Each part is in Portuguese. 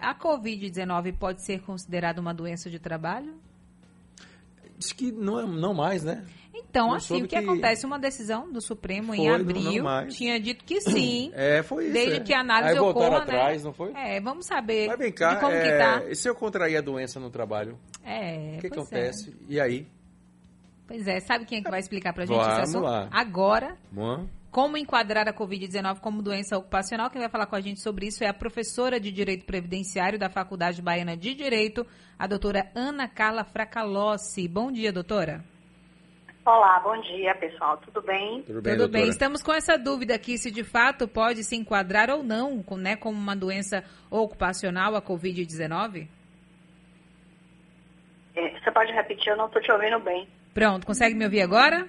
A Covid-19 pode ser considerada uma doença de trabalho? Diz que não, não mais, né? Então, Eu assim, o que, que, acontece? Uma decisão do Supremo foi, em abril tinha dito que sim. É, foi isso. Desde é. que a análise Aí ocorra, né? atrás, não foi? É, vamos saber Mas vem cá, como é, que tá. E se eu contrair a doença no trabalho? É, O que pois acontece? É. E aí? Pois é, sabe quem é que vai explicar pra gente Vamos esse assunto? lá. Agora, Bom. Como enquadrar a Covid-19 como doença ocupacional. Quem vai falar com a gente sobre isso é a professora de Direito Previdenciário da Faculdade Baiana de Direito, a doutora Ana Carla Fracalossi. Bom dia, doutora. Olá, bom dia, pessoal. Tudo bem? Tudo bem, Tudo bem. Estamos com essa dúvida aqui se de fato pode se enquadrar ou não com- né, como uma doença ocupacional a Covid-19. É, você pode repetir, eu não estou te ouvindo bem. Pronto, consegue me ouvir agora?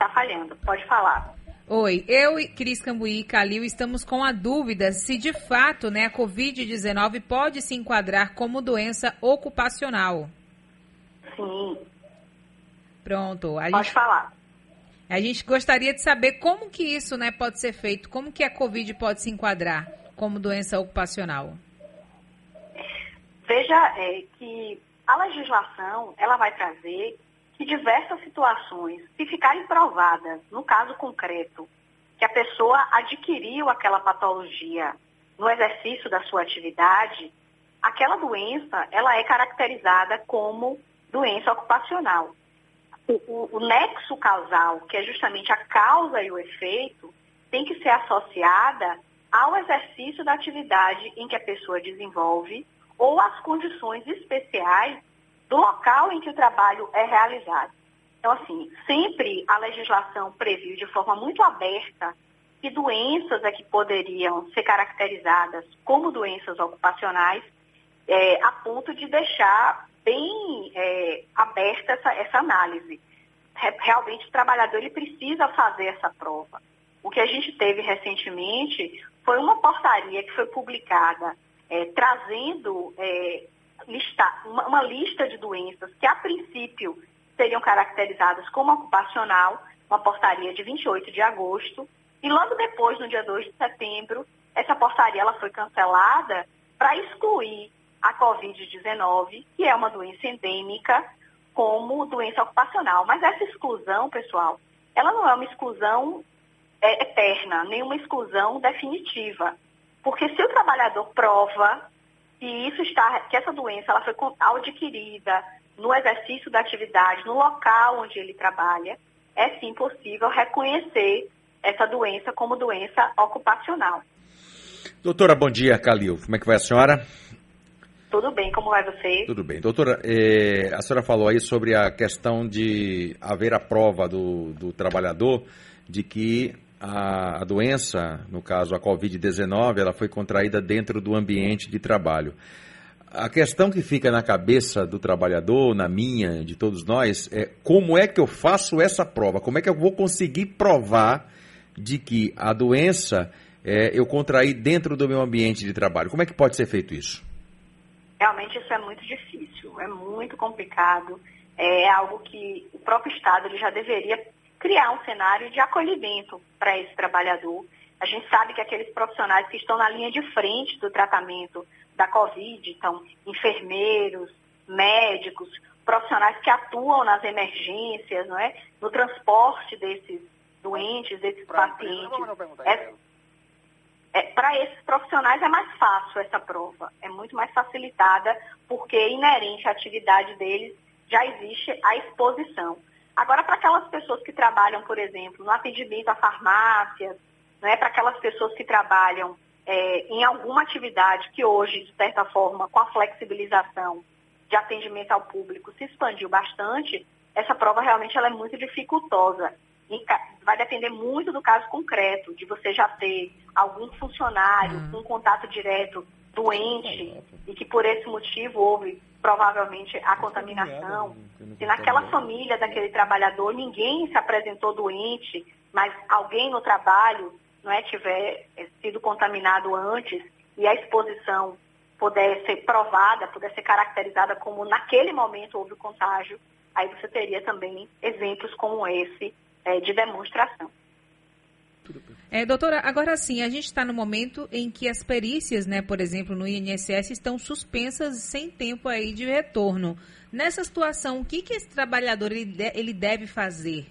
Está falhando, pode falar. Oi, eu e Cris Cambuí e Calil estamos com a dúvida se de fato né, a Covid-19 pode se enquadrar como doença ocupacional. Sim, Pronto, a pode gente, falar. a gente gostaria de saber como que isso né, pode ser feito, como que a Covid pode se enquadrar como doença ocupacional. Veja é, que a legislação ela vai trazer que diversas situações, se ficarem provadas, no caso concreto, que a pessoa adquiriu aquela patologia no exercício da sua atividade, aquela doença ela é caracterizada como doença ocupacional. O, o- o nexo causal, que é justamente a causa e o efeito, tem que ser associada ao exercício da atividade em que a pessoa desenvolve ou às condições especiais do local em que o trabalho é realizado. Então, assim, sempre a legislação previu de forma muito aberta que doenças é que poderiam ser caracterizadas como doenças ocupacionais, é, a ponto de deixar bem é, aberta essa, essa análise. Re- Realmente o trabalhador ele precisa fazer essa prova. O que a gente teve recentemente foi uma portaria que foi publicada é, trazendo é, lista- uma, uma lista de doenças que a princípio seriam caracterizadas como ocupacional, uma portaria de 28 de agosto, e logo depois, no dia 2 de setembro, essa portaria ela foi cancelada para excluir a Covid-19, que é uma doença endêmica, como doença ocupacional. Mas essa exclusão, pessoal, ela não é uma exclusão é, eterna, nem uma exclusão definitiva. Porque se o trabalhador prova que isso está, que essa doença ela foi adquirida no exercício da atividade, no local onde ele trabalha, é sim possível reconhecer essa doença como doença ocupacional. Doutora, bom dia, Calil. Como é que vai a senhora? Tudo bem, como vai você? Tudo bem. Doutora, eh, a senhora falou aí sobre a questão de haver a prova do, do trabalhador de que a, doença, no caso a Covid-19, ela foi contraída dentro do ambiente de trabalho. A questão que fica na cabeça do trabalhador, na minha, de todos nós, é como é que eu faço essa prova? Como é que eu vou conseguir provar de que a doença eh, eu contraí dentro do meu ambiente de trabalho? Como é que pode ser feito isso? Realmente isso é muito difícil, é muito complicado. É algo que o próprio Estado ele já deveria criar um cenário de acolhimento para esse trabalhador. A gente sabe que aqueles profissionais que estão na linha de frente do tratamento da Covid, então enfermeiros, médicos, profissionais que atuam nas emergências, não é? no transporte desses doentes, desses pacientes. É, para esses profissionais é mais fácil essa prova, é muito mais facilitada, porque inerente à atividade deles já existe a exposição. Agora, para aquelas pessoas que trabalham, por exemplo, no atendimento a farmácias, né, para aquelas pessoas que trabalham é, em alguma atividade que hoje, de certa forma, com a flexibilização de atendimento ao público se expandiu bastante, essa prova realmente ela é muito dificultosa. Vai depender muito do caso concreto, de você já ter algum funcionário Hum. com contato direto doente e que por esse motivo houve provavelmente a contaminação. Se naquela família daquele trabalhador ninguém se apresentou doente, mas alguém no trabalho não é, tiver sido contaminado antes e a exposição puder ser provada, puder ser caracterizada como naquele momento houve o contágio, aí você teria também exemplos como esse eh, de demonstração. É, doutora, agora sim, a gente está no momento em que as perícias, né, por exemplo, no INSS estão suspensas sem tempo aí de retorno. Nessa situação, o que, que esse trabalhador ele, de, ele deve fazer?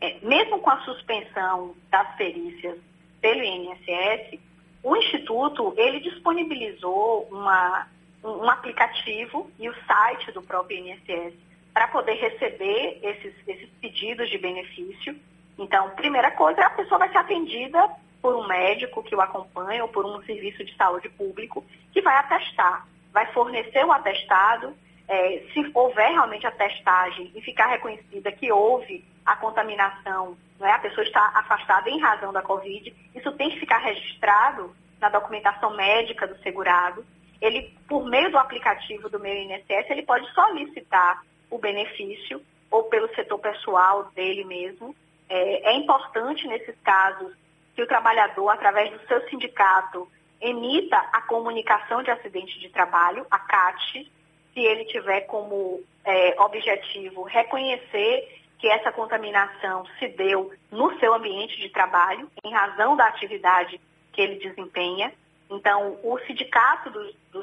É, mesmo com a suspensão das perícias pelo INSS, o Instituto ele disponibilizou uma, um, um aplicativo e o site do próprio INSS para poder receber esses, esses pedidos de benefício. Então, primeira coisa, a pessoa vai ser atendida por um médico que o acompanha ou por um serviço de saúde público que vai atestar, vai fornecer o atestado. É, se houver realmente a testagem e ficar reconhecida que houve a contaminação, não é? a pessoa está afastada em razão da Covid, isso tem que ficar registrado na documentação médica do segurado. Ele, por meio do aplicativo do meu INSS, ele pode solicitar o benefício ou pelo setor pessoal dele mesmo. É, é importante, nesses casos, que o trabalhador, através do seu sindicato, emita a comunicação de acidente de trabalho, a CAT, se ele tiver como é, objetivo reconhecer que essa contaminação se deu no seu ambiente de trabalho, em razão da atividade que ele desempenha. Então, o sindicato do, do,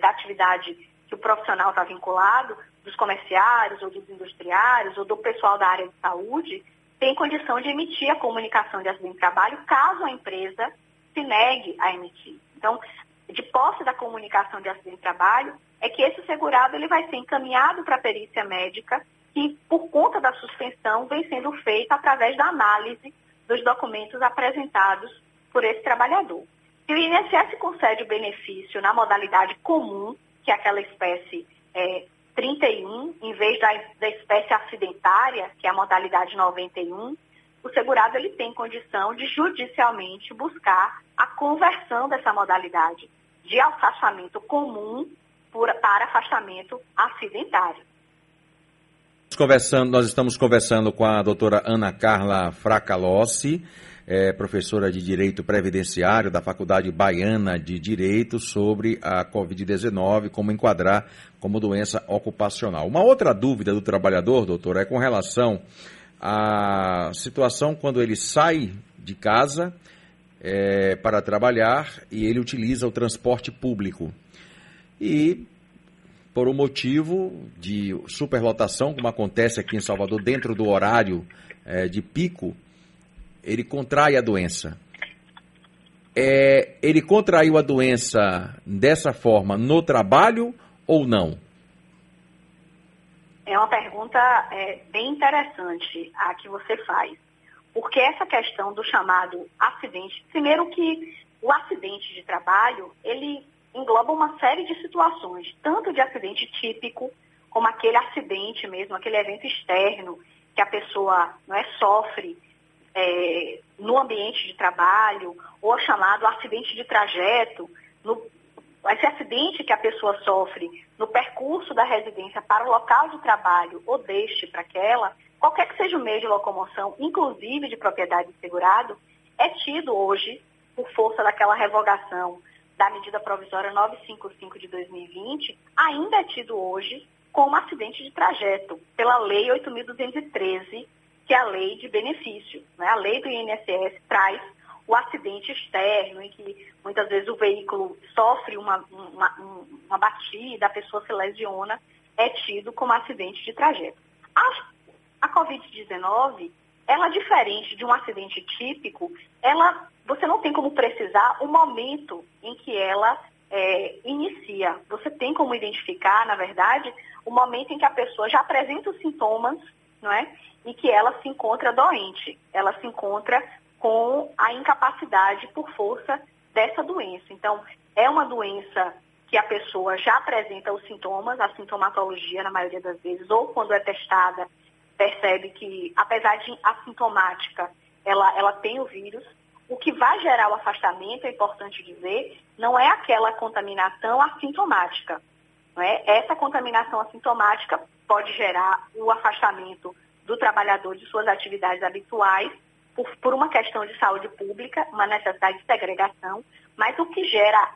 da atividade que o profissional está vinculado, dos comerciários ou dos industriários ou do pessoal da área de saúde, tem condição de emitir a comunicação de acidente de trabalho caso a empresa se negue a emitir. Então, de posse da comunicação de acidente de trabalho, é que esse segurado ele vai ser encaminhado para a perícia médica que, por conta da suspensão, vem sendo feita através da análise dos documentos apresentados por esse trabalhador. Se o INSS concede o benefício na modalidade comum, que é aquela espécie é, 31, em vez da, da espécie acidentária, que é a modalidade 91, o segurado ele tem condição de judicialmente buscar a conversão dessa modalidade de afastamento comum por, para afastamento acidentário. Conversando, nós estamos conversando com a doutora Ana Carla Fracalossi, é, professora de Direito Previdenciário da Faculdade Baiana de Direito, sobre a Covid-19, como enquadrar como doença ocupacional. Uma outra dúvida do trabalhador, doutor, é com relação à situação quando ele sai de casa é, para trabalhar e ele utiliza o transporte público. E por um motivo de superlotação, como acontece aqui em Salvador, dentro do horário é, de pico, ele contrai a doença. É, ele contraiu a doença dessa forma no trabalho ou não? É uma pergunta é, bem interessante a que você faz. Porque essa questão do chamado acidente, primeiro que o acidente de trabalho, ele engloba uma série de situações, tanto de acidente típico, como aquele acidente mesmo, aquele evento externo que a pessoa não é, sofre é, no ambiente de trabalho, ou chamado acidente de trajeto, no, esse acidente que a pessoa sofre no percurso da residência para o local de trabalho ou deste para aquela, qualquer que seja o meio de locomoção, inclusive de propriedade de segurado, é tido hoje, por força daquela revogação da medida provisória 955 de 2020 ainda é tido hoje como acidente de trajeto, pela Lei 8.213, que é a lei de benefício. Né? A lei do INSS traz o acidente externo, em que muitas vezes o veículo sofre uma, uma, uma batida, a pessoa se lesiona, é tido como acidente de trajeto. A, a Covid-19 ela diferente de um acidente típico, ela, você não tem como precisar o momento em que ela é, inicia. Você tem como identificar, na verdade, o momento em que a pessoa já apresenta os sintomas, não é? E que ela se encontra doente. Ela se encontra com a incapacidade por força dessa doença. Então, é uma doença que a pessoa já apresenta os sintomas, a sintomatologia, na maioria das vezes, ou quando é testada, percebe que, apesar de assintomática, ela, ela tem o vírus. O que vai gerar o afastamento, é importante dizer, não é aquela contaminação assintomática. Não é? Essa contaminação assintomática pode gerar o afastamento do trabalhador de suas atividades habituais por, por uma questão de saúde pública, uma necessidade de segregação, mas o que gera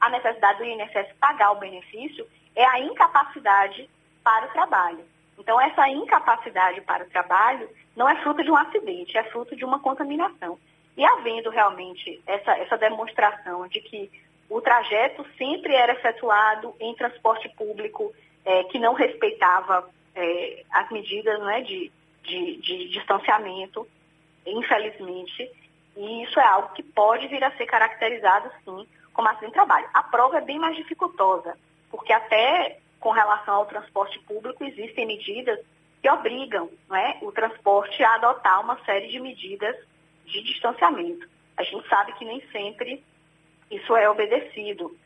a necessidade do INSS pagar o benefício é a incapacidade para o trabalho. Então, essa incapacidade para o trabalho não é fruto de um acidente, é fruto de uma contaminação. E havendo realmente essa, essa demonstração de que o trajeto sempre era efetuado em transporte público é, que não respeitava é, as medidas né, de, de, de distanciamento, infelizmente, e isso é algo que pode vir a ser caracterizado, sim, como acidente de trabalho. A prova é bem mais dificultosa, porque até com relação ao transporte público existem medidas que obrigam né, o transporte a adotar uma série de medidas de distanciamento. A gente sabe que nem sempre isso é obedecido.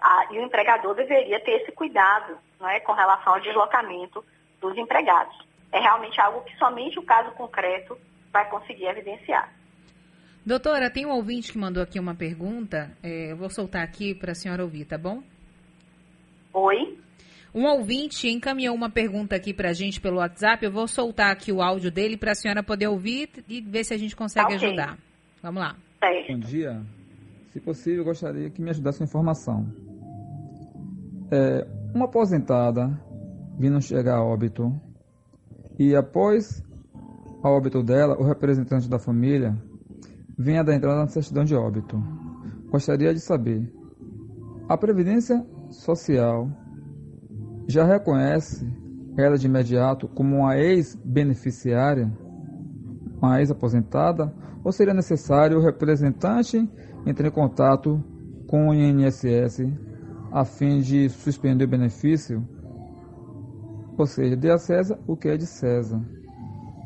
Ah, e o empregador deveria ter esse cuidado né, com relação ao deslocamento dos empregados. É realmente algo que somente o caso concreto vai conseguir evidenciar. Doutora, tem um ouvinte que mandou aqui uma pergunta. É, eu vou soltar aqui para a senhora ouvir, tá bom? Oi. Um ouvinte encaminhou uma pergunta aqui para a gente pelo WhatsApp. Eu vou soltar aqui o áudio dele para a senhora poder ouvir e ver se a gente consegue okay. ajudar. Vamos lá. Bom dia. Se possível, eu gostaria que me ajudasse com informação. É, uma aposentada vindo chegar a óbito e após a óbito dela, o representante da família vem adentrar na certidão de óbito. Gostaria de saber: a Previdência Social já reconhece ela de imediato como uma ex-beneficiária, uma ex-aposentada, ou seria necessário o representante entrar em contato com o INSS a fim de suspender o benefício? Ou seja, dê a César o que é de César.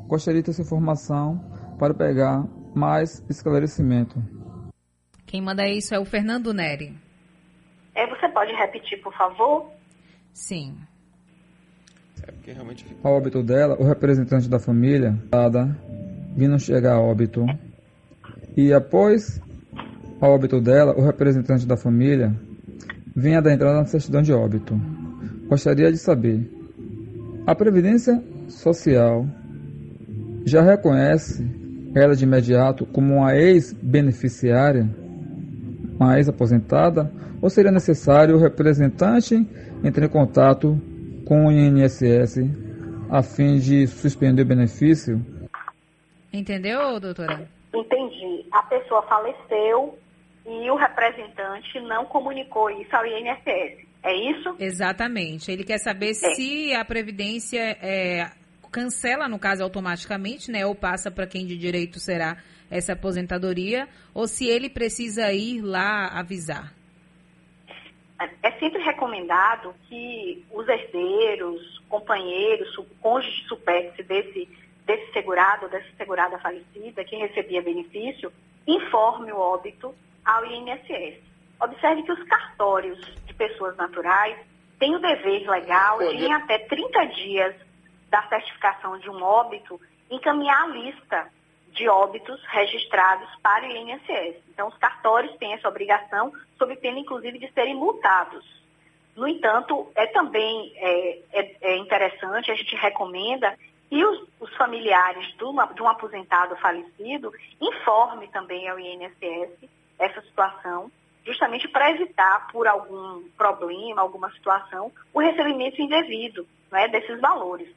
Gostaria de ter essa informação para pegar mais esclarecimento. Quem manda isso é o Fernando Neri. É, você pode repetir, por favor? Sim. É realmente. A óbito dela, o representante da família, dada, vindo chegar a óbito. E após a óbito dela, o representante da família vem adentrar na certidão de óbito. Gostaria de saber: a Previdência Social já reconhece ela de imediato como uma ex-beneficiária, uma ex-aposentada, ou seria necessário o representante entrar em contato com o INSS a fim de suspender o benefício? Entendeu, doutora? Entendi. A pessoa faleceu e o representante não comunicou isso ao INSS. É isso? Exatamente. Ele quer saber é. se a Previdência é, cancela, no caso, automaticamente, né? Ou passa para quem de direito será essa aposentadoria, ou se ele precisa ir lá avisar. É sempre recomendado que os herdeiros, companheiros, cônjuges supérfice desse, desse segurado, dessa segurada falecida, que recebia benefício, informe o óbito ao INSS. Observe que os cartórios de pessoas naturais têm o dever legal de, em até 30 dias da certificação de um óbito, encaminhar a lista de óbitos registrados para o INSS. Então, os cartórios têm essa obrigação, sob pena, inclusive, de serem multados. No entanto, é também é, é, é interessante, a gente recomenda que os, os familiares de, uma, de um aposentado falecido informe também ao INSS essa situação, justamente para evitar, por algum problema, alguma situação, o recebimento indevido né, desses valores.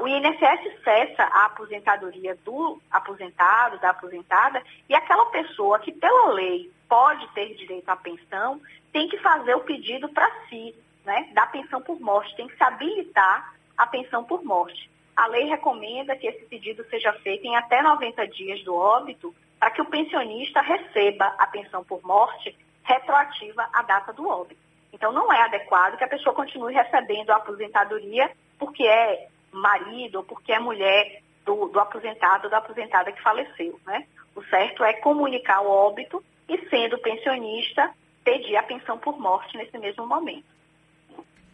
O INSS cessa a aposentadoria do aposentado, da aposentada, e aquela pessoa que, pela lei, pode ter direito à pensão, tem que fazer o pedido para si, né, da pensão por morte, tem que se habilitar a pensão por morte. A lei recomenda que esse pedido seja feito em até 90 dias do óbito, para que o pensionista receba a pensão por morte retroativa à data do óbito. Então, não é adequado que a pessoa continue recebendo a aposentadoria porque é marido ou porque é mulher do, do aposentado ou da aposentada que faleceu. Né? O certo é comunicar o óbito e, sendo pensionista, pedir a pensão por morte nesse mesmo momento.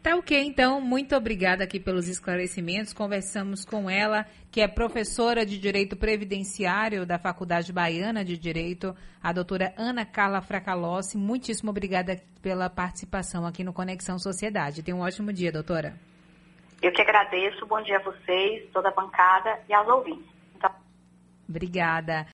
Tá ok, então, muito obrigada aqui pelos esclarecimentos. Conversamos com ela, que é professora de Direito Previdenciário da Faculdade Baiana de Direito, a doutora Ana Carla Fracalossi. Muitíssimo obrigada pela participação aqui no Conexão Sociedade. Tenha um ótimo dia, doutora. Eu que agradeço. Bom dia a vocês, toda a bancada e aos ouvintes. Obrigada.